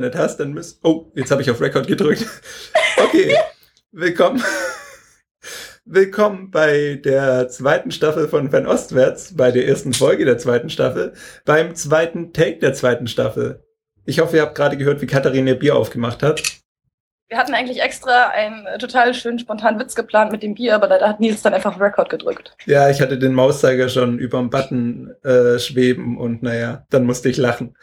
nicht hast, dann müsst. Oh, jetzt habe ich auf Record gedrückt. Okay, willkommen. Willkommen bei der zweiten Staffel von Van Ostwärts, bei der ersten Folge der zweiten Staffel, beim zweiten Take der zweiten Staffel. Ich hoffe, ihr habt gerade gehört, wie Katharina ihr Bier aufgemacht hat. Wir hatten eigentlich extra einen äh, total schönen spontanen Witz geplant mit dem Bier, aber da hat Nils dann einfach Record gedrückt. Ja, ich hatte den Mauszeiger schon über dem Button äh, schweben und naja, dann musste ich lachen.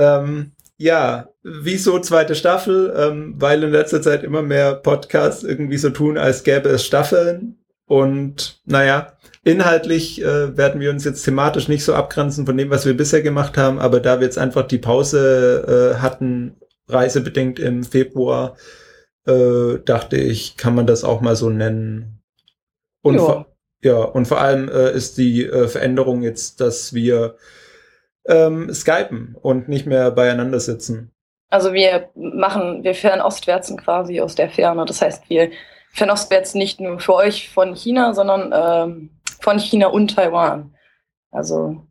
Ähm, ja, wieso zweite Staffel? Ähm, weil in letzter Zeit immer mehr Podcasts irgendwie so tun, als gäbe es Staffeln. Und naja, inhaltlich äh, werden wir uns jetzt thematisch nicht so abgrenzen von dem, was wir bisher gemacht haben, aber da wir jetzt einfach die Pause äh, hatten, reisebedingt im Februar, äh, dachte ich, kann man das auch mal so nennen. Und ja. ja, und vor allem äh, ist die äh, Veränderung jetzt, dass wir ähm, skypen und nicht mehr beieinander sitzen. Also wir machen, wir fernostwärtsen quasi aus der Ferne. Das heißt, wir fernostwärts nicht nur für euch von China, sondern ähm, von China und Taiwan. Also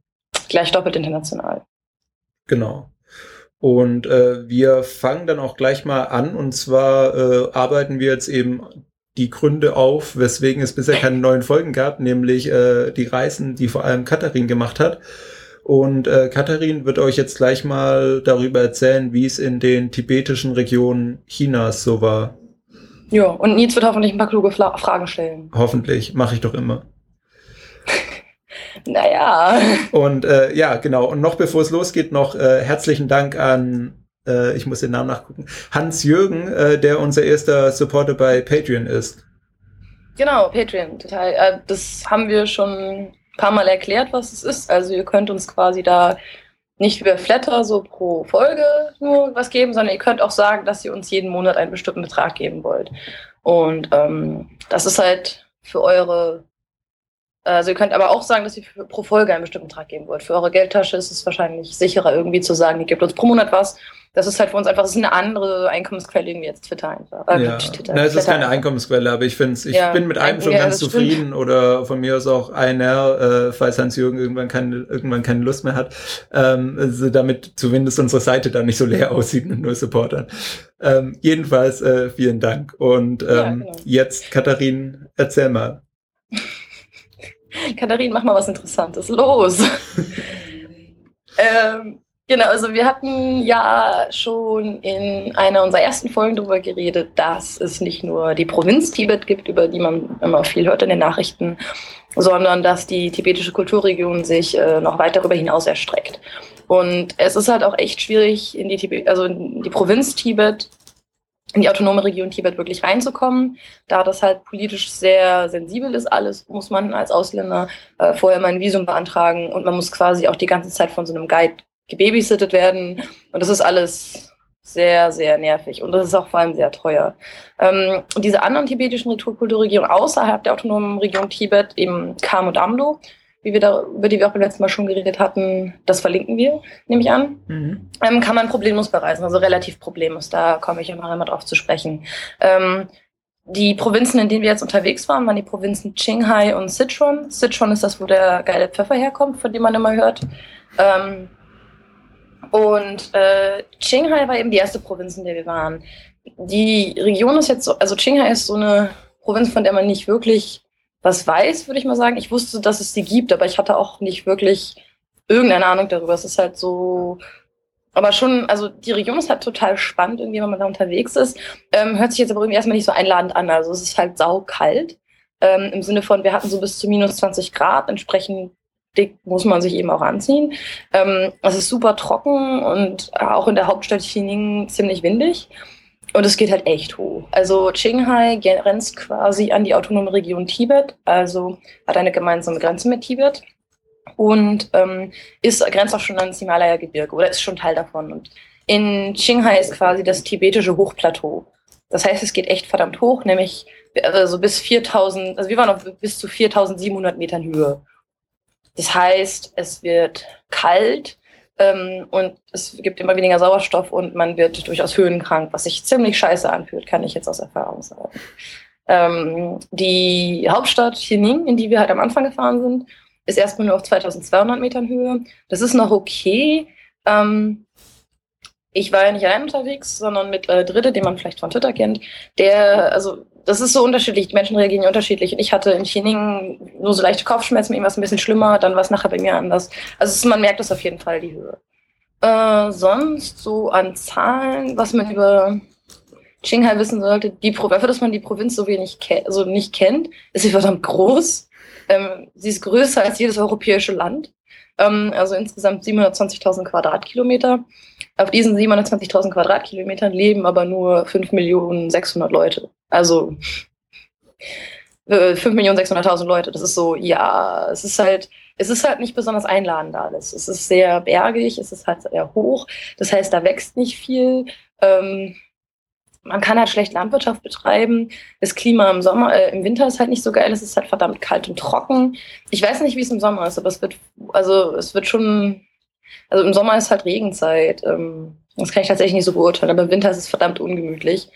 gleich doppelt international. Genau. Und äh, wir fangen dann auch gleich mal an. Und zwar äh, arbeiten wir jetzt eben die Gründe auf, weswegen es bisher keine neuen Folgen gab, nämlich äh, die Reisen, die vor allem Katharin gemacht hat. Und äh, Katharin wird euch jetzt gleich mal darüber erzählen, wie es in den tibetischen Regionen Chinas so war. Ja, und Nils wird hoffentlich ein paar kluge Fla Fragen stellen. Hoffentlich, mache ich doch immer. naja. Und äh, ja, genau. Und noch bevor es losgeht, noch äh, herzlichen Dank an, äh, ich muss den Namen nachgucken, Hans-Jürgen, äh, der unser erster Supporter bei Patreon ist. Genau, Patreon, total. Äh, das haben wir schon paar Mal erklärt, was es ist. Also ihr könnt uns quasi da nicht über Flatter so pro Folge nur was geben, sondern ihr könnt auch sagen, dass ihr uns jeden Monat einen bestimmten Betrag geben wollt. Und ähm, das ist halt für eure, also ihr könnt aber auch sagen, dass ihr pro Folge einen bestimmten Betrag geben wollt. Für eure Geldtasche ist es wahrscheinlich sicherer irgendwie zu sagen, ihr gebt uns pro Monat was das ist halt für uns einfach, ist eine andere Einkommensquelle irgendwie jetzt Twitter einfach. Äh, ja. Twitter, Na, es ist keine. Einkommensquelle, aber ich finde ich ja. bin mit einem schon ja, ganz zufrieden stimmt. oder von mir aus auch einer, äh, falls Hans-Jürgen irgendwann keine, irgendwann keine Lust mehr hat, ähm, also damit zumindest unsere Seite dann nicht so leer aussieht mit nur Supportern. Ähm, jedenfalls äh, vielen Dank. Und ähm, ja, genau. jetzt, Katharin, erzähl mal. Katharin, mach mal was Interessantes. Los! ähm, Genau, also wir hatten ja schon in einer unserer ersten Folgen darüber geredet, dass es nicht nur die Provinz Tibet gibt, über die man immer viel hört in den Nachrichten, sondern dass die tibetische Kulturregion sich äh, noch weit darüber hinaus erstreckt. Und es ist halt auch echt schwierig, in die, Tibet, also in die Provinz Tibet, in die autonome Region Tibet wirklich reinzukommen. Da das halt politisch sehr sensibel ist, alles muss man als Ausländer äh, vorher mal ein Visum beantragen und man muss quasi auch die ganze Zeit von so einem Guide gebabysittet werden. Und das ist alles sehr, sehr nervig. Und das ist auch vor allem sehr teuer. Ähm, diese anderen tibetischen Kulturregionen außerhalb der autonomen Region Tibet, eben Kam und Amdo, wie wir da, über die wir auch beim letzten Mal schon geredet hatten, das verlinken wir, nehme ich an, mhm. ähm, kann man problemlos bereisen, also relativ problemlos. Da komme ich immer, immer drauf zu sprechen. Ähm, die Provinzen, in denen wir jetzt unterwegs waren, waren die Provinzen Qinghai und Sichuan. Sichuan ist das, wo der geile Pfeffer herkommt, von dem man immer hört. Ähm, und äh, Qinghai war eben die erste Provinz, in der wir waren. Die Region ist jetzt so, also Qinghai ist so eine Provinz, von der man nicht wirklich was weiß, würde ich mal sagen. Ich wusste, dass es sie gibt, aber ich hatte auch nicht wirklich irgendeine Ahnung darüber. Es ist halt so, aber schon, also die Region ist halt total spannend, irgendwie, wenn man da unterwegs ist. Ähm, hört sich jetzt aber irgendwie erstmal nicht so einladend an. Also es ist halt saukalt. Ähm, Im Sinne von, wir hatten so bis zu minus 20 Grad, entsprechend dick muss man sich eben auch anziehen. Ähm, es ist super trocken und auch in der Hauptstadt Xining ziemlich windig. Und es geht halt echt hoch. Also Qinghai grenzt quasi an die autonome Region Tibet, also hat eine gemeinsame Grenze mit Tibet und ähm, ist grenzt auch schon an das Himalaya-Gebirge oder ist schon Teil davon. Und in Qinghai ist quasi das tibetische Hochplateau. Das heißt, es geht echt verdammt hoch, nämlich also bis 4000, also wir waren auf bis zu 4700 Metern Höhe. Das heißt, es wird kalt ähm, und es gibt immer weniger Sauerstoff und man wird durchaus höhenkrank, was sich ziemlich scheiße anfühlt, kann ich jetzt aus Erfahrung sagen. Ähm, die Hauptstadt Xining, in die wir halt am Anfang gefahren sind, ist erstmal nur auf 2200 Metern Höhe. Das ist noch okay. Ähm, ich war ja nicht allein unterwegs, sondern mit äh, Dritte, den man vielleicht von Twitter kennt, der, also das ist so unterschiedlich, die Menschen reagieren unterschiedlich. Und ich hatte in Chining nur so leichte Kopfschmerzen, irgendwas ein bisschen schlimmer, dann war es nachher bei mir anders. Also ist, man merkt das auf jeden Fall, die Höhe. Äh, sonst so an Zahlen, was man über Qinghai wissen sollte, die Pro dafür, dass man die Provinz so wenig also nicht kennt, ist sie verdammt groß. Ähm, sie ist größer als jedes europäische Land. Ähm, also insgesamt 720.000 Quadratkilometer. Auf diesen 720.000 Quadratkilometern leben aber nur 5.600.000 Leute. Also äh, 5.600.000 Leute. Das ist so, ja, es ist halt, es ist halt nicht besonders einladend alles. Es ist sehr bergig, es ist halt sehr hoch. Das heißt, da wächst nicht viel. Ähm, man kann halt schlecht Landwirtschaft betreiben. Das Klima im Sommer, äh, im Winter ist halt nicht so geil. Es ist halt verdammt kalt und trocken. Ich weiß nicht, wie es im Sommer ist, aber es wird, also es wird schon, also im Sommer ist halt Regenzeit. Ähm, das kann ich tatsächlich nicht so beurteilen, aber im Winter ist es verdammt ungemütlich.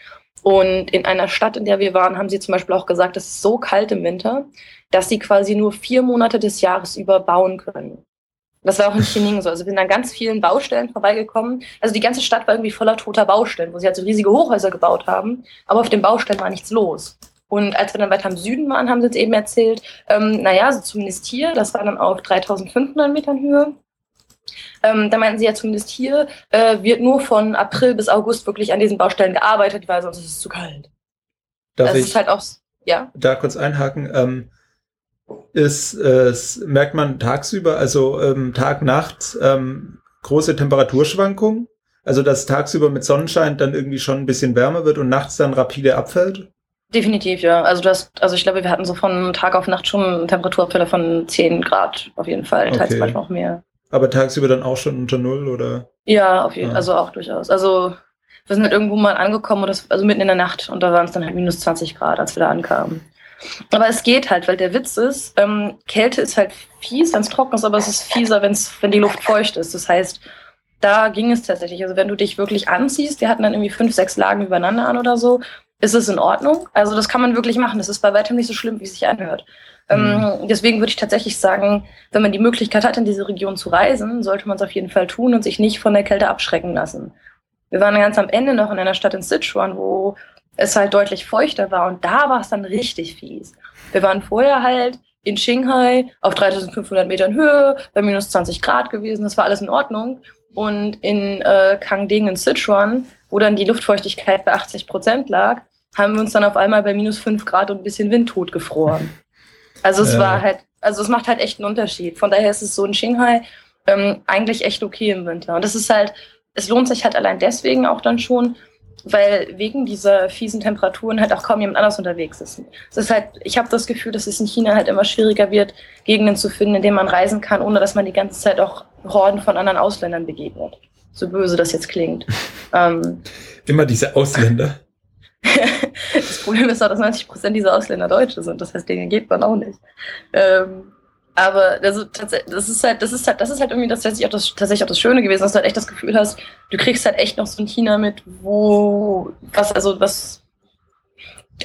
Und in einer Stadt, in der wir waren, haben sie zum Beispiel auch gesagt, es ist so kalt im Winter, dass sie quasi nur vier Monate des Jahres über bauen können. Das war auch in Chining so. Also wir sind an ganz vielen Baustellen vorbeigekommen. Also die ganze Stadt war irgendwie voller toter Baustellen, wo sie halt so riesige Hochhäuser gebaut haben. Aber auf den Baustellen war nichts los. Und als wir dann weiter im Süden waren, haben sie uns eben erzählt, ähm, naja, so zumindest hier, das war dann auf 3500 Metern Höhe. Ähm, da meinten sie ja zumindest hier, äh, wird nur von April bis August wirklich an diesen Baustellen gearbeitet, weil sonst ist es zu kalt. Darf das ich ist halt auch, ja? da kurz einhaken? Ähm, ist, äh, merkt man tagsüber, also ähm, Tag, Nacht, ähm, große Temperaturschwankungen. Also dass tagsüber mit Sonnenschein dann irgendwie schon ein bisschen wärmer wird und nachts dann rapide abfällt? Definitiv, ja. Also das, also ich glaube, wir hatten so von Tag auf Nacht schon Temperaturabfälle von 10 Grad auf jeden Fall, okay. teils manchmal auch mehr. Aber tagsüber dann auch schon unter Null, oder? Ja, auf jeden Fall, ah. also auch durchaus. Also wir sind halt irgendwo mal angekommen, das, also mitten in der Nacht und da waren es dann halt minus 20 Grad, als wir da ankamen. Aber es geht halt, weil der Witz ist, ähm, Kälte ist halt fies, wenn es trocken ist, aber es ist fieser, wenn's, wenn die Luft feucht ist. Das heißt, da ging es tatsächlich. Also wenn du dich wirklich anziehst, wir hatten dann irgendwie fünf, sechs Lagen übereinander an oder so, ist es in Ordnung. Also das kann man wirklich machen. Das ist bei weitem nicht so schlimm, wie es sich anhört. Ähm, mhm. Ähm, deswegen würde ich tatsächlich sagen, wenn man die Möglichkeit hat, in diese Region zu reisen, sollte man es auf jeden Fall tun und sich nicht von der Kälte abschrecken lassen. Wir waren ganz am Ende noch in einer Stadt in Sichuan, wo es halt deutlich feuchter war und da war es dann richtig fies. Wir waren vorher halt in Shanghai auf 3500 Metern Höhe, bei minus 20 Grad gewesen, das war alles in Ordnung. Und in äh, Kangding in Sichuan, wo dann die Luftfeuchtigkeit bei 80 Prozent lag, haben wir uns dann auf einmal bei minus 5 Grad und ein bisschen Windtot gefroren. Also es äh. war halt, also es macht halt echt einen Unterschied. Von daher ist es so in Shanghai ähm, eigentlich echt okay im Winter. Und das ist halt, es lohnt sich halt allein deswegen auch dann schon, weil wegen dieser fiesen Temperaturen halt auch kaum jemand anders unterwegs ist. Es ist halt, ich habe das Gefühl, dass es in China halt immer schwieriger wird, Gegenden zu finden, in denen man reisen kann, ohne dass man die ganze Zeit auch Horden von anderen Ausländern begegnet. So böse das jetzt klingt. ähm, immer diese Ausländer. das Problem ist auch, dass 90 Prozent dieser Ausländer Deutsche sind. Das heißt, denen geht man auch nicht. Ähm, aber also, das ist halt, das ist halt, das ist halt irgendwie das tatsächlich auch das, tatsächlich auch das Schöne gewesen, dass du halt echt das Gefühl hast, du kriegst halt echt noch so ein China mit, wo, was, also, was,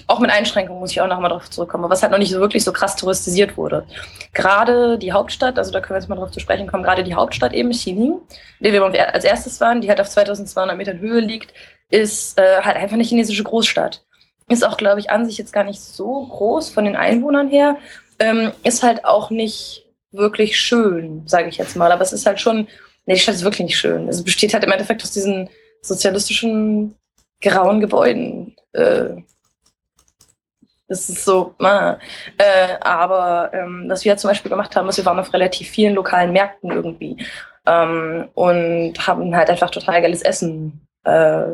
auch mit Einschränkungen muss ich auch nochmal drauf zurückkommen, was halt noch nicht so wirklich so krass touristisiert wurde. Gerade die Hauptstadt, also da können wir jetzt mal drauf zu sprechen kommen, gerade die Hauptstadt eben, Xining, in der wir als erstes waren, die halt auf 2200 Metern Höhe liegt, ist äh, halt einfach eine chinesische Großstadt. Ist auch, glaube ich, an sich jetzt gar nicht so groß von den Einwohnern her, ähm, ist halt auch nicht wirklich schön, sage ich jetzt mal. Aber es ist halt schon, nee, die Stadt ist wirklich nicht schön. Es besteht halt im Endeffekt aus diesen sozialistischen grauen Gebäuden. Äh, das ist so, ah. äh, aber ähm, was wir halt zum Beispiel gemacht haben, ist, wir waren auf relativ vielen lokalen Märkten irgendwie ähm, und haben halt einfach total geiles Essen äh,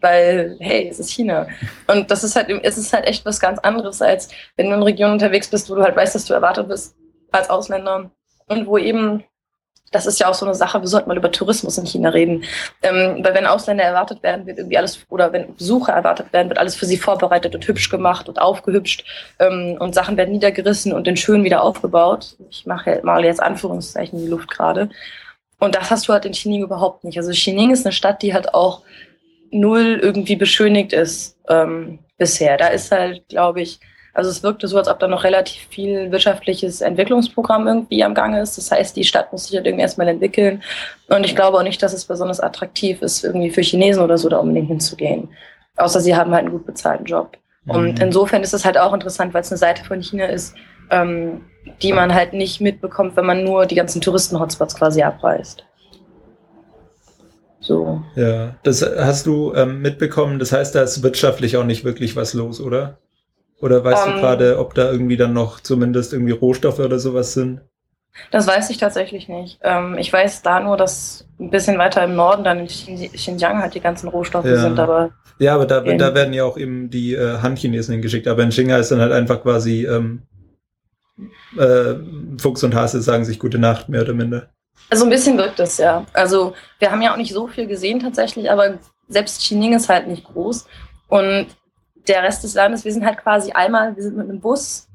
weil, hey, es ist China. Und das ist halt, es ist halt echt was ganz anderes, als wenn du in Regionen unterwegs bist, wo du halt weißt, dass du erwartet bist als Ausländer und wo eben, das ist ja auch so eine Sache, wir sollten mal über Tourismus in China reden, ähm, weil wenn Ausländer erwartet werden, wird irgendwie alles, oder wenn Besucher erwartet werden, wird alles für sie vorbereitet und hübsch gemacht und aufgehübscht ähm, und Sachen werden niedergerissen und in schön wieder aufgebaut. Ich mache mal jetzt Anführungszeichen in die Luft gerade. Und das hast du halt in Xining überhaupt nicht. Also Xining ist eine Stadt, die halt auch null irgendwie beschönigt ist ähm, bisher. Da ist halt, glaube ich, Also es wirkte so, als ob da noch relativ viel wirtschaftliches Entwicklungsprogramm irgendwie am Gange ist. Das heißt, die Stadt muss sich halt irgendwie erstmal entwickeln. Und ich glaube auch nicht, dass es besonders attraktiv ist, irgendwie für Chinesen oder so da unbedingt hinzugehen. Außer sie haben halt einen gut bezahlten Job. Mhm. Und insofern ist es halt auch interessant, weil es eine Seite von China ist, ähm, die man halt nicht mitbekommt, wenn man nur die ganzen Touristen-Hotspots quasi abreißt. So. Ja, das hast du ähm, mitbekommen. Das heißt, da ist wirtschaftlich auch nicht wirklich was los, oder? Oder weißt um, du ähm. gerade, ob da irgendwie dann noch zumindest irgendwie Rohstoffe oder sowas sind? Das weiß ich tatsächlich nicht. Ähm, ich weiß da nur, dass ein bisschen weiter im Norden dann in Xinjiang halt die ganzen Rohstoffe ja. sind, aber. Ja, aber da, da werden ja auch eben die äh, Han-Chinesen hingeschickt. Aber in Xinjiang ist dann halt einfach quasi ähm, äh, Fuchs und Hase sagen sich gute Nacht, mehr oder minder. Also ein bisschen wirkt es, ja. Also wir haben ja auch nicht so viel gesehen tatsächlich, aber selbst Xining ist halt nicht groß. Und der Rest des Landes, wir sind halt quasi einmal, wir sind mit einem Bus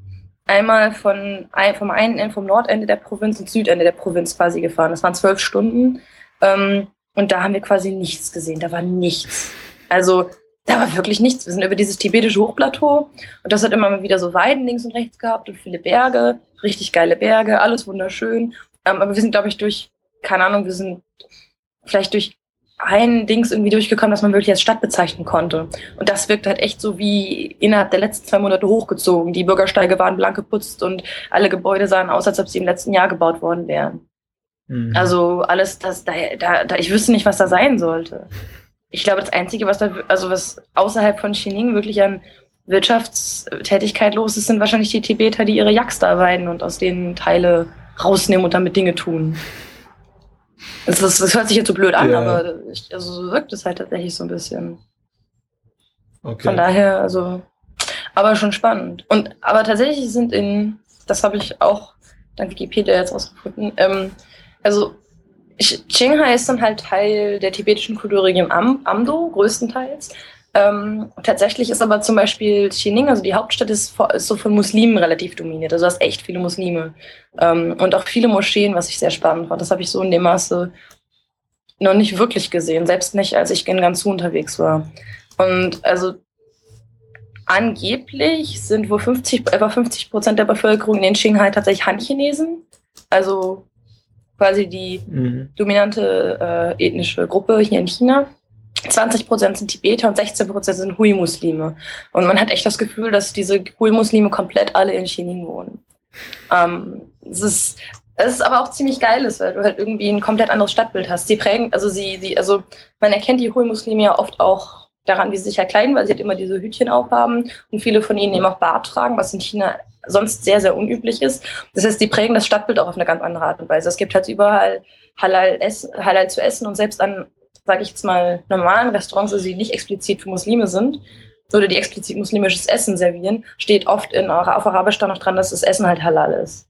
einmal von, vom einen Ende, vom Nordende der Provinz und Südende der Provinz quasi gefahren. Das waren zwölf Stunden. Ähm, und da haben wir quasi nichts gesehen. Da war nichts. Also da war wirklich nichts. Wir sind über dieses tibetische Hochplateau und das hat immer mal wieder so Weiden links und rechts gehabt und viele Berge, richtig geile Berge, alles wunderschön. Ähm, aber wir sind, glaube ich, durch, keine Ahnung, wir sind vielleicht durch ein Dings irgendwie durchgekommen, das man wirklich als Stadt bezeichnen konnte. Und das wirkt halt echt so wie innerhalb der letzten zwei Monate hochgezogen. Die Bürgersteige waren blank geputzt und alle Gebäude sahen aus, als ob sie im letzten Jahr gebaut worden wären. Mhm. Also alles, das, da, da, da, ich wüsste nicht, was da sein sollte. Ich glaube, das Einzige, was da, also was außerhalb von Xining wirklich an Wirtschaftstätigkeit los ist, sind wahrscheinlich die Tibeter, die ihre Yaks da weiden und aus denen Teile rausnehmen und damit Dinge tun. Das, ist, das hört sich jetzt so blöd an, ja. aber ich, also so wirkt es halt tatsächlich so ein bisschen. Okay. Von daher, also, aber schon spannend. Und aber tatsächlich sind in, das habe ich auch dank Wikipedia jetzt rausgefunden, ähm, also Qinghai ist dann halt Teil der tibetischen Kulturregion Am Amdo, größtenteils. Ähm, tatsächlich ist aber zum Beispiel Xining, also die Hauptstadt, ist, ist, so von Muslimen relativ dominiert. Also du hast echt viele Muslime. Ähm, und auch viele Moscheen, was ich sehr spannend fand. Das habe ich so in dem Maße noch nicht wirklich gesehen, selbst nicht, als ich in Gansu unterwegs war. Und also angeblich sind wohl 50, etwa 50 Prozent der Bevölkerung in den Qinghai tatsächlich Han-Chinesen. Also quasi die mhm. dominante äh, ethnische Gruppe hier in China. 20 Prozent sind Tibeter und 16 Prozent sind Hui-Muslime. Und man hat echt das Gefühl, dass diese Hui-Muslime komplett alle in Chinin wohnen. Ähm, es ist, es ist aber auch ziemlich geil, weil du halt irgendwie ein komplett anderes Stadtbild hast. Sie prägen, also sie, sie, also man erkennt die Hui-Muslime ja oft auch daran, wie sie sich ja kleiden, weil sie halt immer diese Hütchen aufhaben und viele von ihnen eben auch Bart tragen, was in China sonst sehr, sehr unüblich ist. Das heißt, die prägen das Stadtbild auch auf eine ganz andere Art und Weise. Es gibt halt überall Halal, essen, Halal zu essen und selbst an sage ich jetzt mal, normalen Restaurants, also die nicht explizit für Muslime sind, oder die explizit muslimisches Essen servieren, steht oft in, auf Arabisch da noch dran, dass das Essen halt halal ist.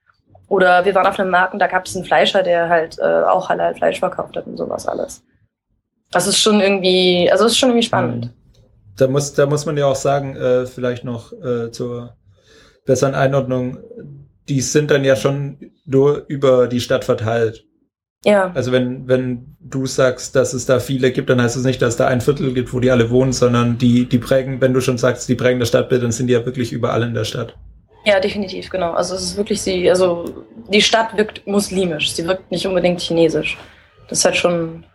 Oder wir waren auf einem Markt und da gab es einen Fleischer, der halt äh, auch halal Fleisch verkauft hat und sowas alles. Das ist schon irgendwie, also ist schon irgendwie spannend. Mhm. Da muss, da muss man ja auch sagen, äh, vielleicht noch äh, zur besseren Einordnung, die sind dann ja schon nur über die Stadt verteilt. Ja. Also wenn, wenn du sagst, dass es da viele gibt, dann heißt es das nicht, dass da ein Viertel gibt, wo die alle wohnen, sondern die, die prägen, wenn du schon sagst, die prägen das Stadtbild, dann sind die ja wirklich überall in der Stadt. Ja, definitiv, genau. Also es ist wirklich sie, also die Stadt wirkt muslimisch, sie wirkt nicht unbedingt chinesisch. Das ist halt schon,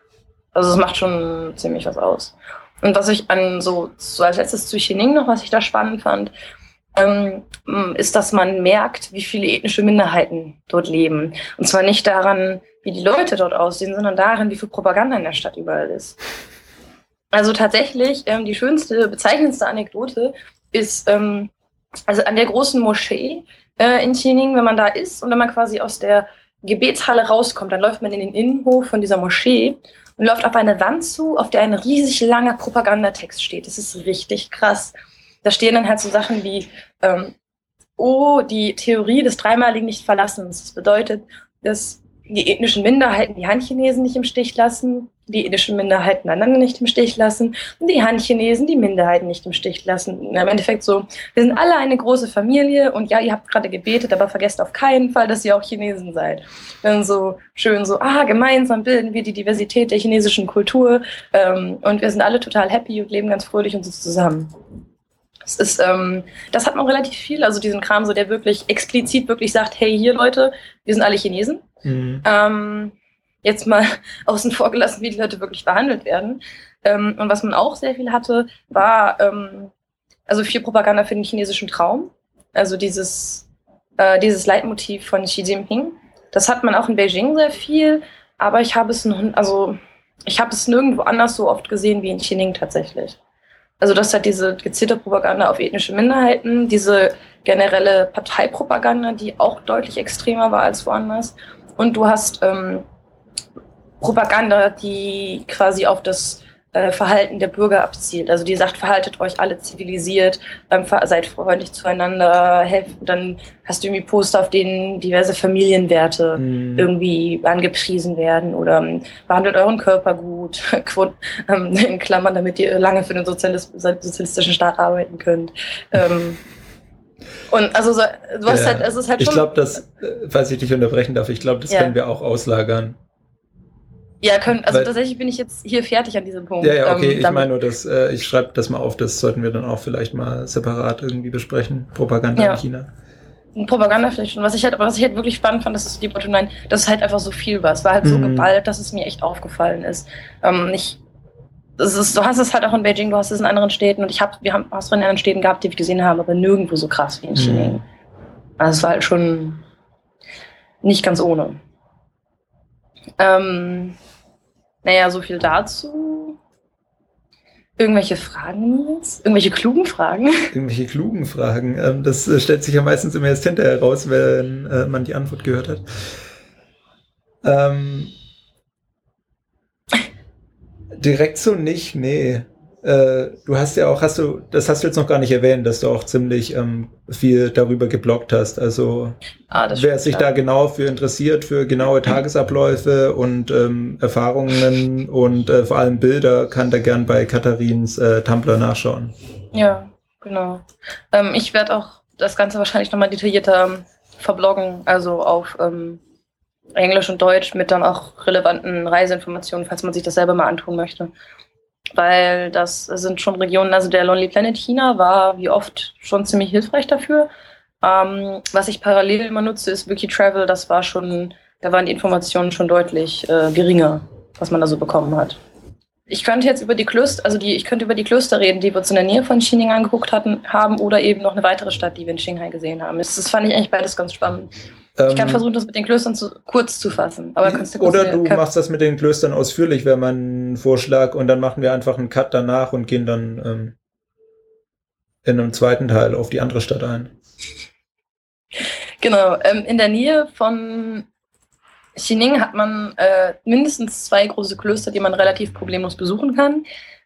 also es macht schon ziemlich was aus. Und was ich an so, so als letztes zu Xining noch, was ich da spannend fand, ähm, ist, dass man merkt, wie viele ethnische Minderheiten dort leben. Und zwar nicht daran, wie die Leute dort aussehen, sondern darin, wie viel Propaganda in der Stadt überall ist. Also tatsächlich, ähm, die schönste, bezeichnendste Anekdote ist, ähm, also an der großen Moschee äh, in Xining, wenn man da ist und wenn man quasi aus der Gebetshalle rauskommt, dann läuft man in den Innenhof von dieser Moschee und läuft auf eine Wand zu, auf der ein riesig langer Propagandatext steht. Das ist richtig krass. Da stehen dann halt so Sachen wie, ähm, oh, die Theorie des dreimaligen Nicht-Verlassens. Das bedeutet, dass die ethnischen Minderheiten die Han-Chinesen nicht im Stich lassen, die ethnischen Minderheiten einander nicht im Stich lassen und die Han-Chinesen die Minderheiten nicht im Stich lassen. Und Im Endeffekt so, wir sind alle eine große Familie und ja, ihr habt gerade gebetet, aber vergesst auf keinen Fall, dass ihr auch Chinesen seid. Dann so schön so, ah, gemeinsam bilden wir die Diversität der chinesischen Kultur ähm, und wir sind alle total happy und leben ganz fröhlich und so zusammen. Das ist, ähm, das hat man relativ viel, also diesen Kram, so der wirklich explizit wirklich sagt, hey, hier Leute, wir sind alle Chinesen. Mhm. Ähm, jetzt mal außen vor gelassen, wie die Leute wirklich behandelt werden. Ähm, und was man auch sehr viel hatte, war ähm, also viel Propaganda für den chinesischen Traum. Also dieses, äh, dieses Leitmotiv von Xi Jinping. Das hat man auch in Beijing sehr viel, aber ich habe es noch, also ich habe es nirgendwo anders so oft gesehen wie in Xining tatsächlich. Also das hat diese gezielte Propaganda auf ethnische Minderheiten, diese generelle Parteipropaganda, die auch deutlich extremer war als woanders. Und du hast ähm, Propaganda, die quasi auf das äh, Verhalten der Bürger abzielt. Also die sagt, verhaltet euch alle zivilisiert, ähm, seid freundlich zueinander, helft. Dann hast du irgendwie Poster, auf denen diverse Familienwerte mhm. irgendwie angepriesen werden oder ähm, behandelt euren Körper gut, ähm, in Klammern, damit ihr lange für den Sozialis sozialistischen Staat arbeiten könnt. Und also so, du hast ja, halt, es ist halt schon. Ich glaube, das, falls ich dich unterbrechen darf, ich glaube, das ja. können wir auch auslagern. Ja, können, also Weil, tatsächlich bin ich jetzt hier fertig an diesem Punkt. Ja, ja, okay, ähm, ich meine nur, dass äh, ich schreibe das mal auf, das sollten wir dann auch vielleicht mal separat irgendwie besprechen. Propaganda ja. in China. Propaganda vielleicht schon. Was ich halt, was ich halt wirklich spannend fand, das ist die Bottom Line, dass es halt einfach so viel war. Es war halt mhm. so geballt, dass es mir echt aufgefallen ist. Ähm, ich, ist, du hast es halt auch in Beijing, du hast es in anderen Städten und ich habe, wir haben es in anderen Städten gehabt, die wir gesehen haben, aber nirgendwo so krass wie in China. Mhm. Also es war halt schon nicht ganz ohne. Ähm, naja, so viel dazu. Irgendwelche Fragen jetzt? Irgendwelche klugen Fragen? Irgendwelche klugen Fragen. Ähm, das äh, stellt sich ja meistens immer erst hinterher raus, wenn äh, man die Antwort gehört hat. Ähm, direkt so nicht, nee. Äh, du hast ja auch, hast du, das hast du jetzt noch gar nicht erwähnt, dass du auch ziemlich ähm, viel darüber geblockt hast. Also ah, wer sich da genau für interessiert, für genaue Tagesabläufe und ähm, Erfahrungen und äh, vor allem Bilder, kann da gern bei Katharins äh, Tumblr nachschauen. Ja, genau. Ähm, ich werde auch das Ganze wahrscheinlich nochmal detaillierter ähm, verbloggen, also auf ähm, Englisch und Deutsch mit dann auch relevanten Reiseinformationen, falls man sich das selber mal antun möchte weil das sind schon Regionen, also der Lonely Planet China war wie oft schon ziemlich hilfreich dafür. Ähm, was ich parallel immer nutze, ist Wikitravel. Das war schon, da waren die Informationen schon deutlich äh, geringer, was man da so bekommen hat. Ich könnte jetzt über die Klöster, also die, ich könnte über die Klöster reden, die wir uns in der Nähe von Xining angeguckt hatten, haben, oder eben noch eine weitere Stadt, die wir in Shanghai gesehen haben. Das, das fand ich eigentlich beides ganz spannend. Ich kann ähm, versuchen, das mit den Klöstern zu, kurz zu fassen. Aber kannst du kurz oder du machst das mit den Klöstern ausführlich, wäre mein Vorschlag, und dann machen wir einfach einen Cut danach und gehen dann ähm, in einem zweiten Teil auf die andere Stadt ein. Genau, ähm, in der Nähe von Xining hat man äh, mindestens zwei große Klöster, die man relativ problemlos besuchen kann.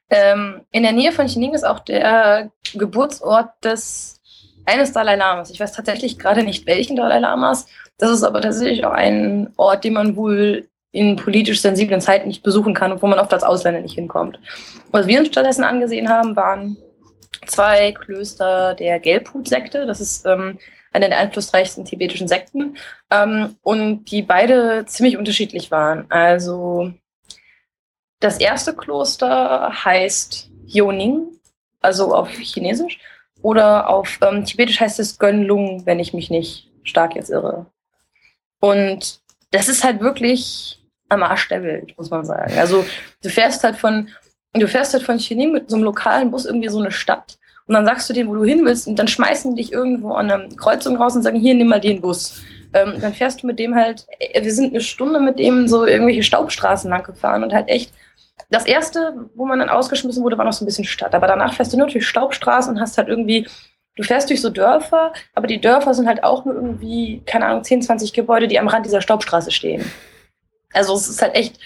Ähm, in der Nähe von Xining ist auch der Geburtsort des eines Dalai Lamas. Ich weiß tatsächlich gerade nicht, welchen Dalai Lamas. Das ist aber tatsächlich auch ein Ort, den man wohl in politisch sensiblen Zeiten nicht besuchen kann und wo man oft als Ausländer nicht hinkommt. Was wir uns stattdessen angesehen haben, waren zwei Klöster der Gelbhut-Sekte. Das ist ähm, eine der einflussreichsten tibetischen Sekten. Ähm, und die beide ziemlich unterschiedlich waren. Also das erste Kloster heißt Yoning, also auf Chinesisch. Oder auf ähm, Tibetisch heißt es Gönlung, wenn ich mich nicht stark jetzt irre. Und das ist halt wirklich am Arsch der Welt, muss man sagen. Also du fährst halt von, du fährst halt von Chining mit so einem lokalen Bus irgendwie so eine Stadt und dann sagst du denen, wo du hin willst und dann schmeißen die dich irgendwo an einer Kreuzung raus und sagen, hier, nimm mal den Bus. Ähm, dann fährst du mit dem halt, äh, wir sind eine Stunde mit dem so irgendwelche Staubstraßen lang gefahren und halt echt das erste, wo man dann ausgeschmissen wurde, war noch so ein bisschen Stadt. Aber danach fährst du nur durch Staubstraßen und hast halt irgendwie, du fährst durch so Dörfer, aber die Dörfer sind halt auch nur irgendwie, keine Ahnung, 10, 20 Gebäude, die am Rand dieser Staubstraße stehen. Also es ist halt echt,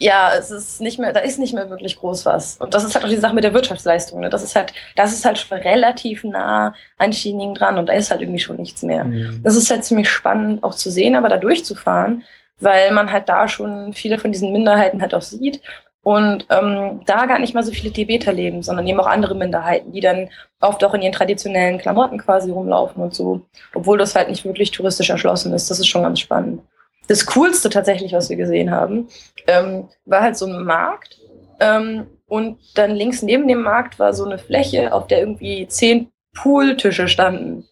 ja, es ist nicht mehr, da ist nicht mehr wirklich groß was. Und das ist halt auch die Sache mit der Wirtschaftsleistung. Ne? Das ist halt, das ist halt schon relativ nah an Chining dran und da ist halt irgendwie schon nichts mehr. Mhm. Das ist halt ziemlich spannend auch zu sehen, aber da durchzufahren, weil man halt da schon viele von diesen Minderheiten halt auch sieht und ähm, da gar nicht mal so viele Tibeter leben, sondern eben auch andere Minderheiten, die dann oft auch in ihren traditionellen Klamotten quasi rumlaufen und so, obwohl das halt nicht wirklich touristisch erschlossen ist. Das ist schon ganz spannend. Das Coolste tatsächlich, was wir gesehen haben, ähm, war halt so ein Markt, Ähm, und dann links neben dem Markt war so eine Fläche, auf der irgendwie zehn Pooltische standen.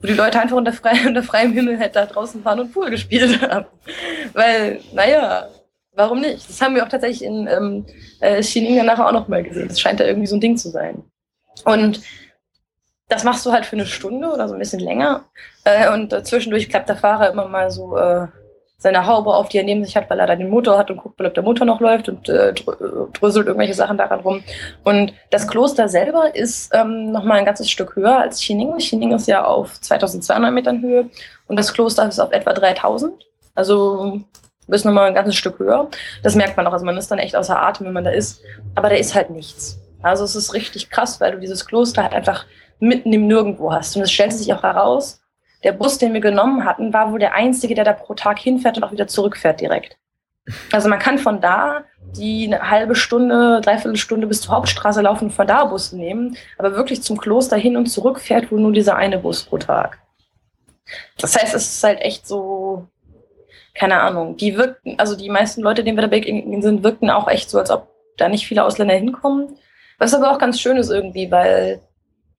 Wo die Leute einfach unter, frei, unter freiem Himmel halt da draußen waren und Pool gespielt haben. Weil, naja, warum nicht? Das haben wir auch tatsächlich in ähm, äh, Xining nachher auch nochmal gesehen. Das scheint da irgendwie so ein Ding zu sein. Und das machst du halt für eine Stunde oder so ein bisschen länger. Äh, und äh, zwischendurch klappt der Fahrer immer mal so äh, seine Haube auf, die er neben sich hat, weil er da den Motor hat und guckt, ob der Motor noch läuft und äh, dröselt irgendwelche Sachen daran rum. Und das Kloster selber ist ähm, nochmal ein ganzes Stück höher als Chining. Chining ist ja auf 2200 Metern Höhe und das Kloster ist auf etwa 3000. Also bist nochmal ein ganzes Stück höher. Das merkt man auch. Also man ist dann echt außer Atem, wenn man da ist. Aber da ist halt nichts. Also es ist richtig krass, weil du dieses Kloster halt einfach mitten im Nirgendwo hast. Und es stellt sich auch heraus, der Bus, den wir genommen hatten, war wohl der einzige, der da pro Tag hinfährt und auch wieder zurückfährt direkt. Also man kann von da die eine halbe Stunde, dreiviertel Stunde bis zur Hauptstraße laufen und von da Bus nehmen, aber wirklich zum Kloster hin und zurück fährt wohl nur dieser eine Bus pro Tag. Das heißt, es ist halt echt so, keine Ahnung, die wirkten, also die meisten Leute, denen wir da begegnet sind, wirkten auch echt so, als ob da nicht viele Ausländer hinkommen. Was aber auch ganz schön ist irgendwie, weil,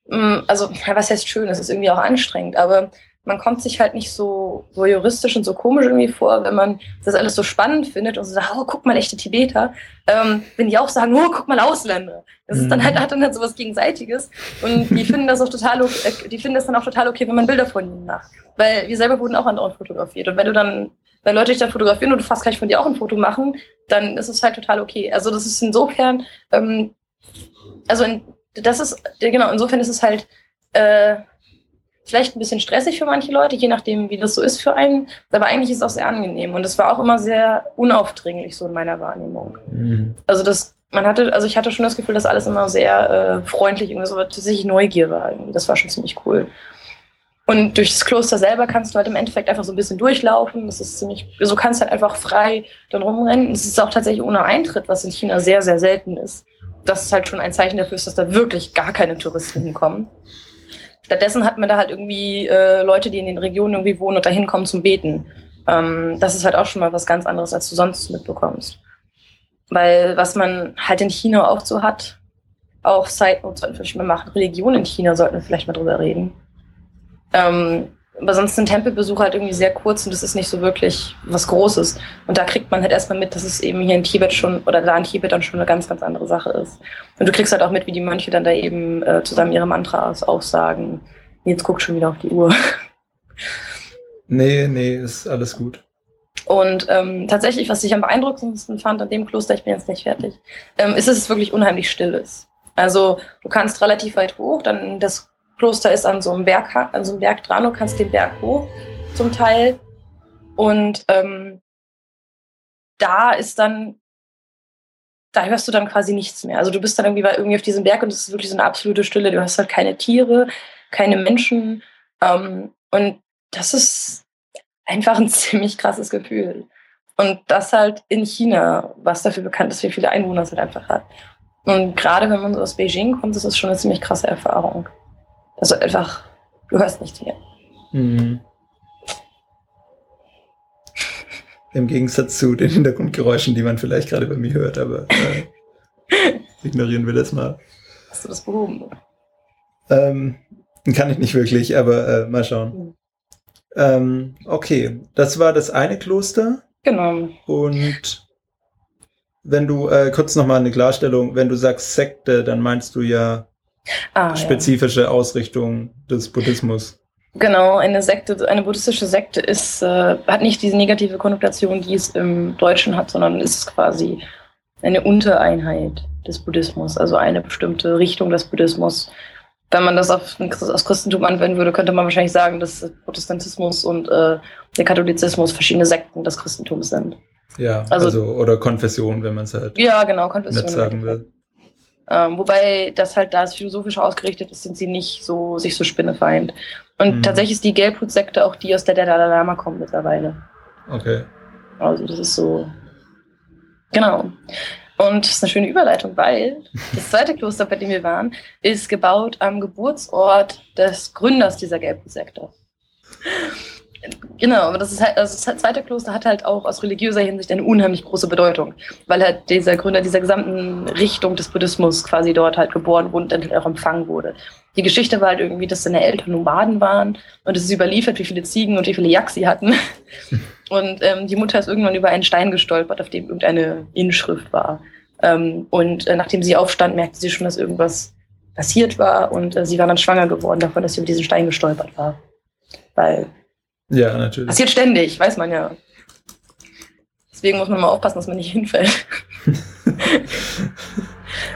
mm, also, was heißt schön, es ist irgendwie auch anstrengend, aber man kommt sich halt nicht so, so juristisch und so komisch irgendwie vor, wenn man das alles so spannend findet und so sagt, oh, guck mal, echte Tibeter. Ähm, wenn die auch sagen, oh, guck mal, Ausländer. Das ist dann halt, mhm. hat dann halt so was Gegenseitiges. Und die finden das auch total okay, äh, die finden das dann auch total okay, wenn man Bilder von ihnen macht. Weil wir selber wurden auch andauernd fotografiert. Und wenn du dann, wenn Leute dich dann fotografieren und du fast gleich von dir auch ein Foto machen, dann ist es halt total okay. Also das ist insofern, ähm, also in, das ist, genau, insofern ist es halt, äh, vielleicht ein bisschen stressig für manche Leute, je nachdem, wie das so ist für einen. Aber eigentlich ist es auch sehr angenehm. Und es war auch immer sehr unaufdringlich, so in meiner Wahrnehmung. Mhm. Also das, man hatte, also ich hatte schon das Gefühl, dass alles immer sehr äh, freundlich, irgendwie so tatsächlich Neugier war. Das war schon ziemlich cool. Und durch das Kloster selber kannst du halt im Endeffekt einfach so ein bisschen durchlaufen. Das ist ziemlich, so also kannst halt einfach frei dann rumrennen. Es ist auch tatsächlich ohne Eintritt, was in China sehr, sehr selten ist. Das ist halt schon ein Zeichen dafür, dass da wirklich gar keine Touristen hinkommen. Stattdessen hat man da halt irgendwie äh, Leute, die in den Regionen irgendwie wohnen und da hinkommen zum Beten. Ähm, das ist halt auch schon mal was ganz anderes, als du sonst mitbekommst. Weil was man halt in China auch so hat, auch Side Notes sollten wir vielleicht mal machen, Religion in China sollten wir vielleicht mal drüber reden. Ähm, aber sonst sind Tempelbesuche halt irgendwie sehr kurz und das ist nicht so wirklich was Großes. Und da kriegt man halt erstmal mit, dass es eben hier in Tibet schon oder da in Tibet dann schon eine ganz, ganz andere Sache ist. Und du kriegst halt auch mit, wie die Mönche dann da eben äh, zusammen ihre Mantras aufsagen. Jetzt guckt schon wieder auf die Uhr. Nee, nee, ist alles gut. Und ähm, tatsächlich, was ich am beeindruckendsten fand an dem Kloster, ich bin jetzt nicht fertig, ähm, ist, dass es wirklich unheimlich still ist. Also du kannst relativ weit hoch, dann das Kloster ist an so einem Berg, an so einem Berg dran, du kannst den Berg hoch zum Teil. Und ähm, da ist dann, da hörst du dann quasi nichts mehr. Also du bist dann irgendwie, irgendwie auf diesem Berg und es ist wirklich so eine absolute Stille. Du hast halt keine Tiere, keine Menschen. Ähm, und das ist einfach ein ziemlich krasses Gefühl. Und das halt in China, was dafür bekannt ist, wie viele Einwohner es halt einfach hat. Und gerade wenn man so aus Beijing kommt, ist das schon eine ziemlich krasse Erfahrung. Also einfach, du hörst nichts mehr. Mhm. Im Gegensatz zu den Hintergrundgeräuschen, die man vielleicht gerade bei mir hört, aber äh, ignorieren wir das mal. Hast du das behoben? Ähm, kann ich nicht wirklich, aber äh, mal schauen. Mhm. Ähm, okay, das war das eine Kloster. Genau. Und wenn du, äh, kurz nochmal eine Klarstellung, wenn du sagst Sekte, dann meinst du ja ah, spezifische ja. Ausrichtung des Buddhismus. Genau, eine Sekte, eine buddhistische Sekte ist, äh, hat nicht diese negative Konnotation, die es im Deutschen hat, sondern ist quasi eine Untereinheit des Buddhismus, also eine bestimmte Richtung des Buddhismus. Wenn man das auf das Christentum anwenden würde, könnte man wahrscheinlich sagen, dass Protestantismus und äh, der Katholizismus verschiedene Sekten des Christentums sind. Ja, also, also oder Konfession, wenn man es halt ja, genau, Konfession sagen will. Ähm, wobei das halt da philosophisch ausgerichtet ist, sind sie nicht so sich so spinnefeind. Und mhm. tatsächlich ist die Gelbhutsekte auch die, aus der der Dalai Lama kommt mittlerweile. Okay. Also das ist so. Genau. Und das ist eine schöne Überleitung, weil das zweite Kloster, bei dem wir waren, ist gebaut am Geburtsort des Gründers dieser Gelbhutsekte. Genau, aber das ist halt, also das zweite Kloster hat halt auch aus religiöser Hinsicht eine unheimlich große Bedeutung, weil halt dieser Gründer dieser gesamten Richtung des Buddhismus quasi dort halt geboren wurde und dann halt auch empfangen wurde. Die Geschichte war halt irgendwie, dass seine Eltern Nomaden waren und es ist überliefert, wie viele Ziegen und wie viele Jacks sie hatten. Und ähm, die Mutter ist irgendwann über einen Stein gestolpert, auf dem irgendeine Inschrift war. Ähm, und äh, nachdem sie aufstand, merkte sie schon, dass irgendwas passiert war und äh, sie war dann schwanger geworden davon, dass sie über diesen Stein gestolpert war. Weil ja, natürlich. Passiert ständig, weiß man ja. Deswegen muss man mal aufpassen, dass man nicht hinfällt.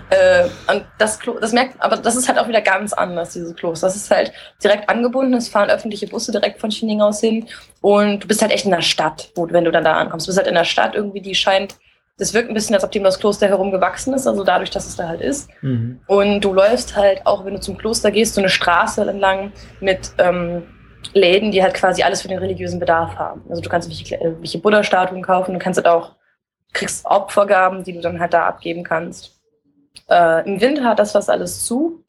äh, und das, Klo das merkt, aber das ist halt auch wieder ganz anders, dieses Kloster. Das ist halt direkt angebunden, es fahren öffentliche Busse direkt von Chining aus hin und du bist halt echt in der Stadt, wo, wenn du dann da ankommst. Du bist halt in der Stadt irgendwie, die scheint, das wirkt ein bisschen, als ob dem das Kloster herumgewachsen ist, also dadurch, dass es da halt ist. Mhm. Und du läufst halt, auch wenn du zum Kloster gehst, so eine Straße entlang mit ähm, Läden, die halt quasi alles für den religiösen Bedarf haben. Also du kannst welche, äh, welche Buddha-Statuen kaufen, du kannst halt auch, kriegst Opfergaben, die du dann halt da abgeben kannst. Äh, Im Winter hat das fast alles zu.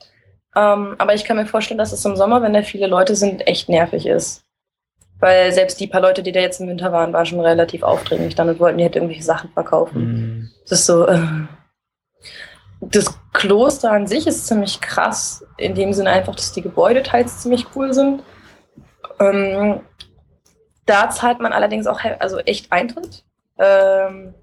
Ähm, aber ich kann mir vorstellen, dass es im Sommer, wenn da viele Leute sind, echt nervig ist. Weil selbst die paar Leute, die da jetzt im Winter waren, waren schon relativ aufdringlich dann und wollten die halt irgendwelche Sachen verkaufen. Mhm. Das ist so. Äh, das Kloster an sich ist ziemlich krass, in dem Sinne einfach, dass die Gebäude teils ziemlich cool sind. Ähm, da zahlt man allerdings auch also echt Eintritt. Ähm,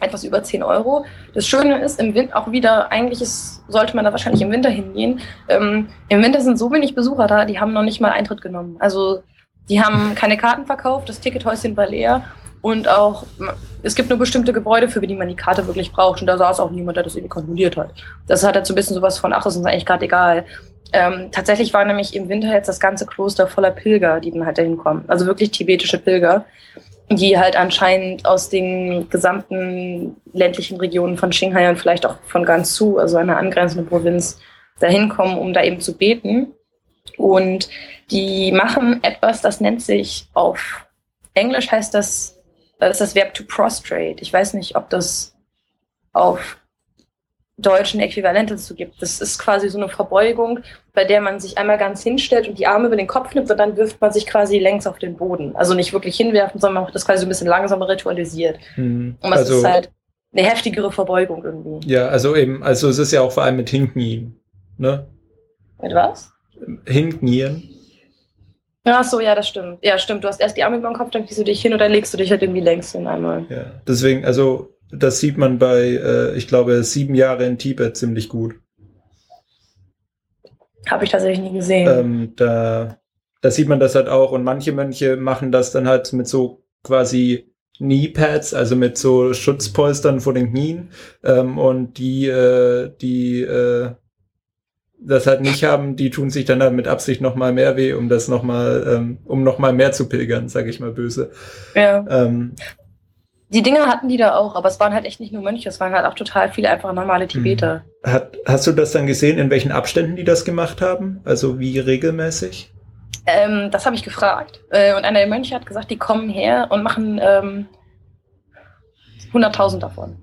etwas über 10 Euro. Das Schöne ist, im Winter auch wieder, eigentlich ist, sollte man da wahrscheinlich im Winter hingehen. Ähm, Im Winter sind so wenig Besucher da, die haben noch nicht mal Eintritt genommen. Also die haben keine Karten verkauft, das Tickethäuschen war leer und auch, es gibt nur bestimmte Gebäude, für die man die Karte wirklich braucht und da saß auch niemand, der das irgendwie kontrolliert hat. Das hat jetzt so ein bisschen sowas von, ach, das ist uns eigentlich gerade egal. Ähm, tatsächlich war nämlich im Winter jetzt das ganze Kloster voller Pilger, die dann halt dahin kommen. Also wirklich tibetische Pilger, die halt anscheinend aus den gesamten ländlichen Regionen von Qinghai und vielleicht auch von Gansu, also einer angrenzenden Provinz, dahin kommen, um da eben zu beten. Und die machen etwas, das nennt sich auf Englisch heißt das, das ist das Verb to prostrate. Ich weiß nicht, ob das auf deutschen Äquivalent dazu gibt. Das ist quasi so eine Verbeugung, bei der man sich einmal ganz hinstellt und die Arme über den Kopf nimmt und dann wirft man sich quasi längs auf den Boden. Also nicht wirklich hinwerfen, sondern man macht das quasi so ein bisschen langsamer ritualisiert. Hm. Und das also, ist halt eine heftigere Verbeugung irgendwie. Ja, also eben, also es ist ja auch vor allem mit Hinknien, ne? Mit was? Hinknien. Ach so, ja, das stimmt. Ja, stimmt. Du hast erst die Arme über den Kopf, dann gehst du dich hin oder legst du dich halt irgendwie längs hin einmal. Ja, deswegen, also das sieht man bei, äh, ich glaube, sieben Jahre in Tibet ziemlich gut. Habe ich tatsächlich nie gesehen. Ähm, da, da sieht man das halt auch. Und manche Mönche machen das dann halt mit so quasi Kneepads, also mit so Schutzpolstern vor den Knien. Ähm, und die, äh, die äh, das halt nicht haben, die tun sich dann halt mit Absicht noch mal mehr weh, um das noch mal, ähm, um noch mal mehr zu pilgern, sage ich mal böse. Ja. Ähm, die Dinger hatten die da auch, aber es waren halt echt nicht nur Mönche, es waren halt auch total viele einfach normale Tibeter. Hm. Hat, hast du das dann gesehen, in welchen Abständen die das gemacht haben? Also wie regelmäßig? Ähm, das habe ich gefragt. Äh, und einer der Mönche hat gesagt, die kommen her und machen ähm, 100.000 davon.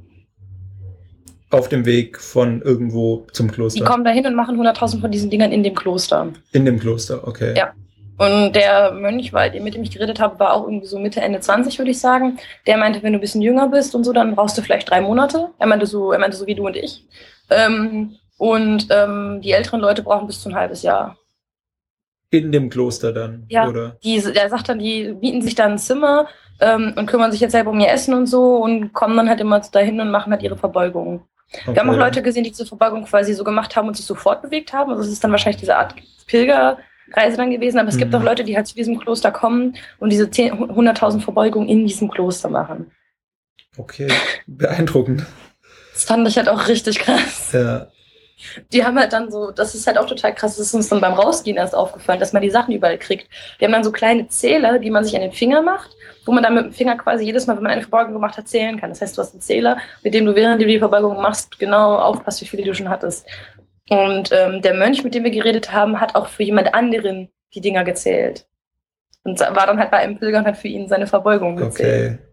Auf dem Weg von irgendwo zum Kloster? Die kommen da hin und machen 100.000 von diesen Dingern in dem Kloster. In dem Kloster, okay. Ja. Und der Mönch, mit dem ich geredet habe, war auch irgendwie so Mitte, Ende 20, würde ich sagen. Der meinte, wenn du ein bisschen jünger bist und so, dann brauchst du vielleicht drei Monate. Er meinte so, er meinte so wie du und ich. Ähm, und ähm, die älteren Leute brauchen bis zu ein halbes Jahr. In dem Kloster dann? Ja, oder? Die, der sagt dann, die bieten sich dann ein Zimmer ähm, und kümmern sich jetzt selber um ihr Essen und so und kommen dann halt immer dahin und machen halt ihre Verbeugungen. Okay. Wir haben auch Leute gesehen, die diese Verbeugung quasi so gemacht haben und sich sofort bewegt haben. Also es ist dann wahrscheinlich diese Art Pilger, Reise dann gewesen, aber es mhm. gibt auch Leute, die halt zu diesem Kloster kommen und diese 100.000 Verbeugungen in diesem Kloster machen. Okay, beeindruckend. Das fand ich halt auch richtig krass. Ja. Die haben halt dann so, das ist halt auch total krass, das ist uns dann beim Rausgehen erst aufgefallen, dass man die Sachen überall kriegt. Die haben dann so kleine Zähler, die man sich an den Finger macht, wo man dann mit dem Finger quasi jedes Mal, wenn man eine Verbeugung gemacht hat, zählen kann. Das heißt, du hast einen Zähler, mit dem du während du die Verbeugung machst, genau aufpasst, wie viele du schon hattest. Und ähm, der Mönch, mit dem wir geredet haben, hat auch für jemand anderen die Dinger gezählt. Und war dann halt bei einem Pilger und hat für ihn seine Verbeugung gezählt. Okay.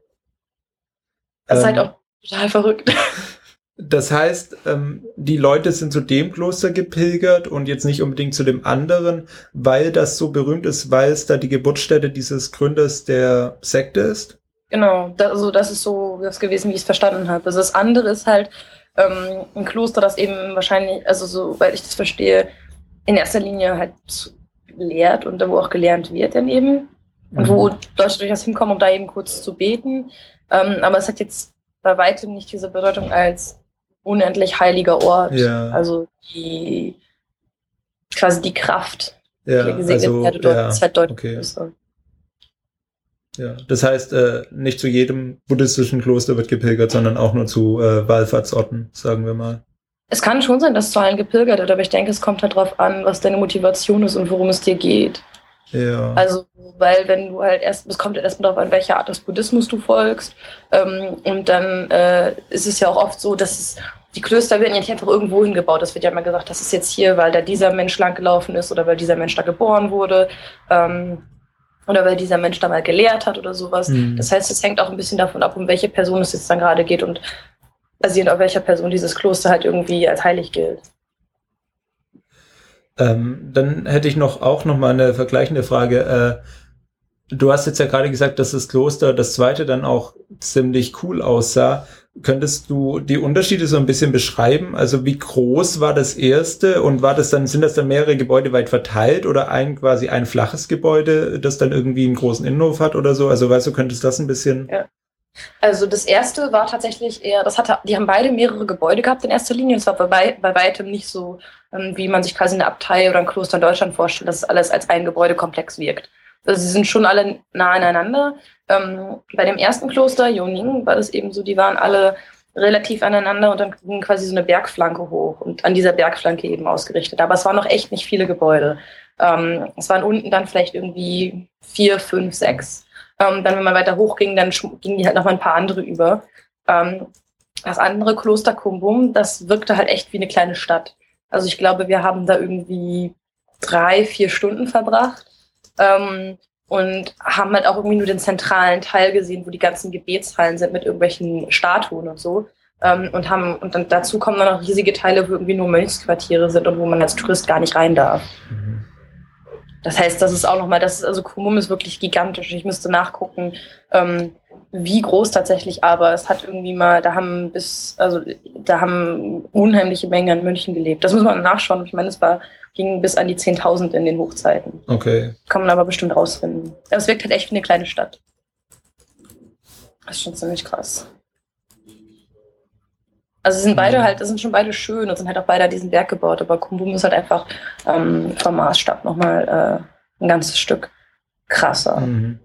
Das ist halt ähm, auch total verrückt. Das heißt, ähm, die Leute sind zu dem Kloster gepilgert und jetzt nicht unbedingt zu dem anderen, weil das so berühmt ist, weil es da die Geburtsstätte dieses Gründers der Sekte ist? Genau, das, also das ist so das gewesen, wie ich es verstanden habe. Also das andere ist halt ähm, ein Kloster, das eben wahrscheinlich, also soweit ich das verstehe, in erster Linie halt lehrt und da wo auch gelernt wird dann eben. Und wo mhm. Leute durchaus hinkommen, um da eben kurz zu beten. Ähm, aber es hat jetzt bei weitem nicht diese Bedeutung als unendlich heiliger Ort. Ja. Also die quasi die Kraft, ja, die gesegnet also, dort ja, ist halt deutlich okay. größer. Ja, das heißt, äh, nicht zu jedem buddhistischen Kloster wird gepilgert, sondern auch nur zu äh, Wallfahrtsorten, sagen wir mal. Es kann schon sein, dass zu allen gepilgert wird, aber ich denke, es kommt halt darauf an, was deine Motivation ist und worum es dir geht. Ja. Also, weil wenn du halt erst, es kommt halt erstmal darauf an, welche Art des Buddhismus du folgst. Ähm, und dann äh, ist es ja auch oft so, dass es, die Klöster werden ja nicht einfach irgendwo hingebaut. Es wird ja immer gesagt, das ist jetzt hier, weil da dieser Mensch lang gelaufen ist oder weil dieser Mensch da geboren wurde. Ähm, oder weil dieser Mensch da mal gelehrt hat oder sowas. Mhm. Das heißt, es hängt auch ein bisschen davon ab, um welche Person es jetzt dann gerade geht und basierend auf welcher Person dieses Kloster halt irgendwie als heilig gilt. Ähm, dann hätte ich noch auch noch mal eine vergleichende Frage. Äh, du hast jetzt ja gerade gesagt, dass das Kloster, das zweite, dann auch ziemlich cool aussah. Könntest du die Unterschiede so ein bisschen beschreiben? Also wie groß war das erste und war das dann, sind das dann mehrere Gebäude weit verteilt oder ein quasi ein flaches Gebäude, das dann irgendwie einen großen Innenhof hat oder so? Also weißt du, könntest das ein bisschen. Ja. Also das erste war tatsächlich eher, das hatte, die haben beide mehrere Gebäude gehabt in erster Linie. Und es war bei, bei weitem nicht so, ähm, wie man sich quasi eine Abtei oder ein Kloster in Deutschland vorstellt, dass es alles als ein Gebäudekomplex wirkt. Also sie sind schon alle nah aneinander. Ähm, bei dem ersten Kloster, Yoning, war das eben so, die waren alle relativ aneinander und dann ging quasi so eine Bergflanke hoch und an dieser Bergflanke eben ausgerichtet. Aber es waren noch echt nicht viele Gebäude. Ähm, es waren unten dann vielleicht irgendwie vier, fünf, sechs. Ähm, dann, wenn man weiter hochging, dann gingen die halt noch mal ein paar andere über. Ähm, das andere Kloster Kumbum, das wirkte halt echt wie eine kleine Stadt. Also ich glaube, wir haben da irgendwie drei, vier Stunden verbracht ähm, und haben halt auch irgendwie nur den zentralen Teil gesehen, wo die ganzen Gebetshallen sind mit irgendwelchen Statuen und so. Ähm, und haben und dann dazu kommen dann auch riesige Teile, wo irgendwie nur Mönchsquartiere sind und wo man als Tourist gar nicht rein darf. Mhm. Das heißt, das ist auch nochmal, das ist, also Kumum ist wirklich gigantisch. Ich müsste nachgucken, ähm, wie groß tatsächlich, aber es hat irgendwie mal, da haben bis, also da haben unheimliche Mengen an München gelebt. Das muss man nachschauen. Ich meine, es war, ging bis an die 10.000 in den Hochzeiten. Okay. Kann man aber bestimmt rausfinden. Aber es wirkt halt echt wie eine kleine Stadt. Das ist schon ziemlich krass. Also sind beide mhm. halt, das sind schon beide schön und sind halt auch beide diesen Berg gebaut, aber Kumbum ist halt einfach ähm, vom Maßstab nochmal äh, ein ganzes Stück krasser. Mhm.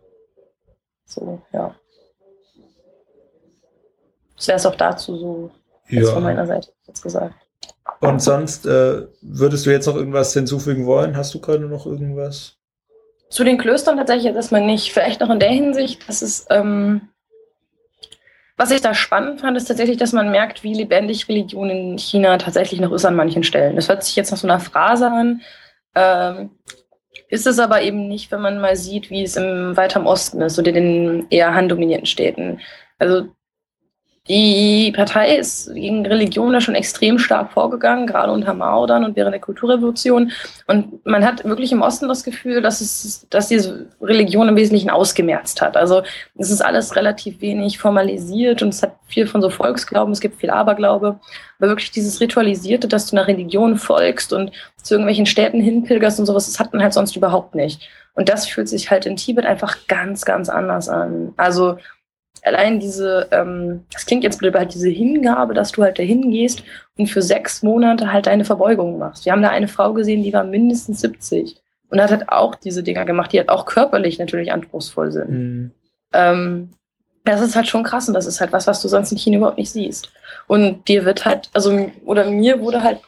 So, ja. Das wäre es auch dazu so ja. von meiner Seite jetzt gesagt. Und sonst äh, würdest du jetzt noch irgendwas hinzufügen wollen? Hast du gerade noch irgendwas? Zu den Klöstern tatsächlich jetzt erstmal nicht. Vielleicht noch in der Hinsicht, dass es ähm, was ich da spannend fand, ist tatsächlich, dass man merkt, wie lebendig Religion in China tatsächlich noch ist an manchen Stellen. Das hört sich jetzt nach so einer Phrase an. Ähm, ist es aber eben nicht, wenn man mal sieht, wie es im weiter im Osten ist oder in den eher handdominierten Städten. Also die Partei ist gegen Religion da schon extrem stark vorgegangen, gerade unter Mao dann und während der Kulturrevolution. Und man hat wirklich im Osten das Gefühl, dass es, dass diese Religion im Wesentlichen ausgemerzt hat. Also es ist alles relativ wenig formalisiert und es hat viel von so Volksglauben, es gibt viel Aberglaube. Aber wirklich dieses Ritualisierte, dass du einer Religion folgst und zu irgendwelchen Städten hinpilgerst und sowas, das hat man halt sonst überhaupt nicht. Und das fühlt sich halt in Tibet einfach ganz, ganz anders an. Also allein diese, ähm, das klingt jetzt blöd, aber halt diese Hingabe, dass du halt dahin gehst und für sechs Monate halt deine Verbeugung machst. Wir haben da eine Frau gesehen, die war mindestens 70 und hat halt auch diese Dinger gemacht, die halt auch körperlich natürlich anspruchsvoll sind. Mhm. Ähm, das ist halt schon krass und das ist halt was, was du sonst in China überhaupt nicht siehst. Und dir wird halt, also, oder mir wurde halt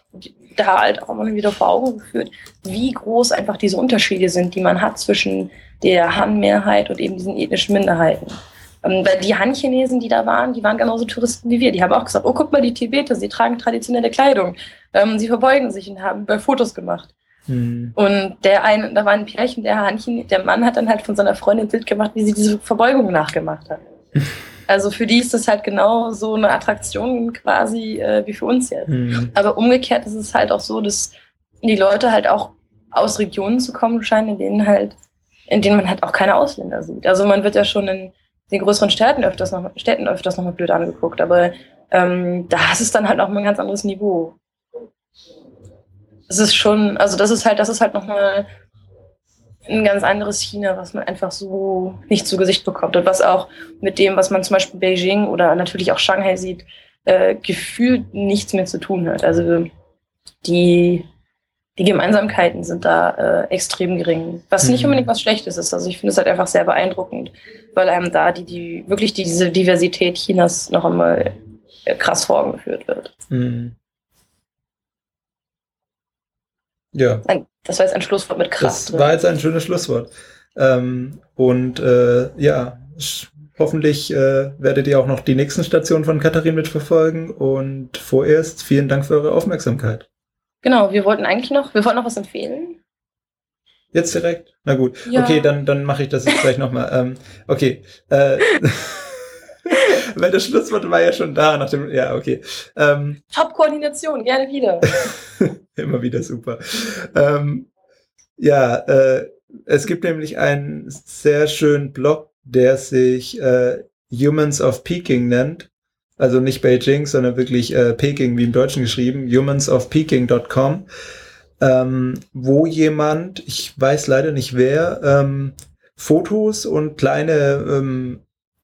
da halt auch immer wieder vor Augen geführt, wie groß einfach diese Unterschiede sind, die man hat zwischen der Han-Mehrheit und eben diesen ethnischen Minderheiten. Ähm, weil die Han-Chinesen, die da waren, die waren genauso Touristen wie wir. Die haben auch gesagt, oh, guck mal, die Tibeter, sie tragen traditionelle Kleidung. Ähm, sie verbeugen sich und haben bei Fotos gemacht. Mhm. Und der eine, da war ein Pärchen, der Han der Mann hat dann halt von seiner Freundin ein Bild gemacht, wie sie diese Verbeugung nachgemacht hat. Also für die ist das halt genau so eine Attraktion quasi äh, wie für uns jetzt. Mhm. Aber umgekehrt ist es halt auch so, dass die Leute halt auch aus Regionen zu kommen scheinen, in denen halt, in denen man halt auch keine Ausländer sieht. Also man wird ja schon in den größeren Städten öfters noch, Städten öfters noch mal blöd angeguckt, aber ähm, da ist es dann halt auch mal ein ganz anderes Niveau. Das ist schon, also das ist halt, das ist halt nochmal ein ganz anderes China, was man einfach so nicht zu Gesicht bekommt und was auch mit dem, was man zum Beispiel Beijing oder natürlich auch Shanghai sieht, äh, gefühlt nichts mehr zu tun hat. Also die, die Gemeinsamkeiten sind da äh, extrem gering, was nicht mhm. unbedingt was Schlechtes ist. Also ich finde es halt einfach sehr beeindruckend, weil einem da die, die wirklich diese Diversität Chinas noch einmal krass vor Augen geführt wird. Mhm. Ja. Ein, das war jetzt ein Schlusswort mit krass. Das war jetzt ein schönes Schlusswort. Ähm, und äh, ja, hoffentlich äh, werdet ihr auch noch die nächsten Stationen von Katharin mitverfolgen. Und vorerst vielen Dank für eure Aufmerksamkeit. Genau, wir wollten eigentlich noch, wir wollten noch was empfehlen. Jetzt direkt? Na gut. Ja. Okay, dann, dann mache ich das jetzt gleich nochmal. Ähm, okay. Äh, Weil das Schlusswort war ja schon da nach dem, ja, okay. Ähm, Top-Koordination, gerne wieder. immer wieder super. Ähm, ja, äh, es gibt nämlich einen sehr schönen Blog, der sich äh, Humans of Peking nennt. Also nicht Beijing, sondern wirklich äh, Peking, wie im Deutschen geschrieben, humansofpeking.com, ähm, wo jemand, ich weiß leider nicht wer, ähm, Fotos und kleine ähm,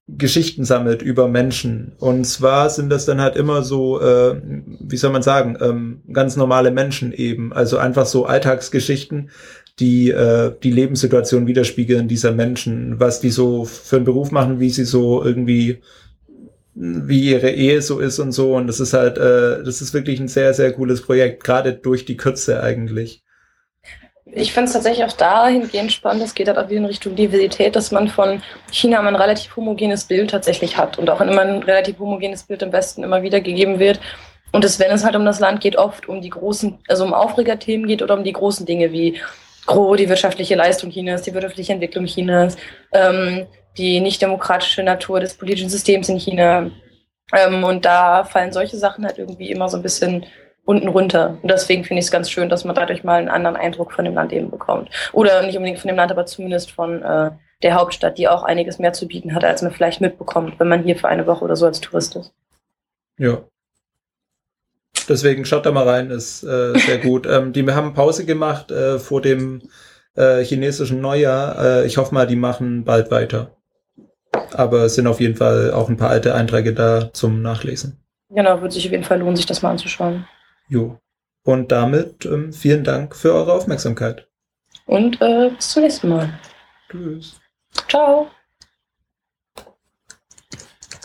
Geschichten sammelt über Menschen. Und zwar sind das dann halt immer so, äh, wie soll man sagen, ähm, ganz normale Menschen eben. Also einfach so Alltagsgeschichten, die äh, die Lebenssituation widerspiegeln dieser Menschen, was die so für einen Beruf machen, wie sie so irgendwie wie ihre Ehe so ist und so. Und das ist halt, äh, das ist wirklich ein sehr, sehr cooles Projekt, gerade durch die Kürze eigentlich ich finde es tatsächlich auch dahingehend spannend, es geht halt auch wieder in Richtung Diversität, dass man von China ein relativ homogenes Bild tatsächlich hat und auch immer ein relativ homogenes Bild im Westen immer wieder gegeben wird. Und es, wenn es halt um das Land geht, oft um die großen, also um Aufregerthemen geht oder um die großen Dinge wie grob die wirtschaftliche Leistung Chinas, die wirtschaftliche Entwicklung Chinas, ähm, die nicht demokratische Natur des politischen Systems in China. Ähm, und da fallen solche Sachen halt irgendwie immer so ein bisschen unten runter. Und deswegen finde ich es ganz schön, dass man dadurch mal einen anderen Eindruck von dem Land eben bekommt. Oder nicht unbedingt von dem Land, aber zumindest von äh, der Hauptstadt, die auch einiges mehr zu bieten hat, als man vielleicht mitbekommt, wenn man hier für eine Woche oder so als Tourist ist. Ja. Deswegen schaut da mal rein, ist äh, sehr gut. ähm, die haben Pause gemacht äh, vor dem äh, chinesischen Neujahr. Äh, ich hoffe mal, die machen bald weiter. Aber es sind auf jeden Fall auch ein paar alte Einträge da zum Nachlesen. Genau, wird sich auf jeden Fall lohnen, sich das mal anzuschauen. Jo. Und damit ähm, vielen Dank für eure Aufmerksamkeit. Und äh, bis zum nächsten Mal. Tschüss. Ciao.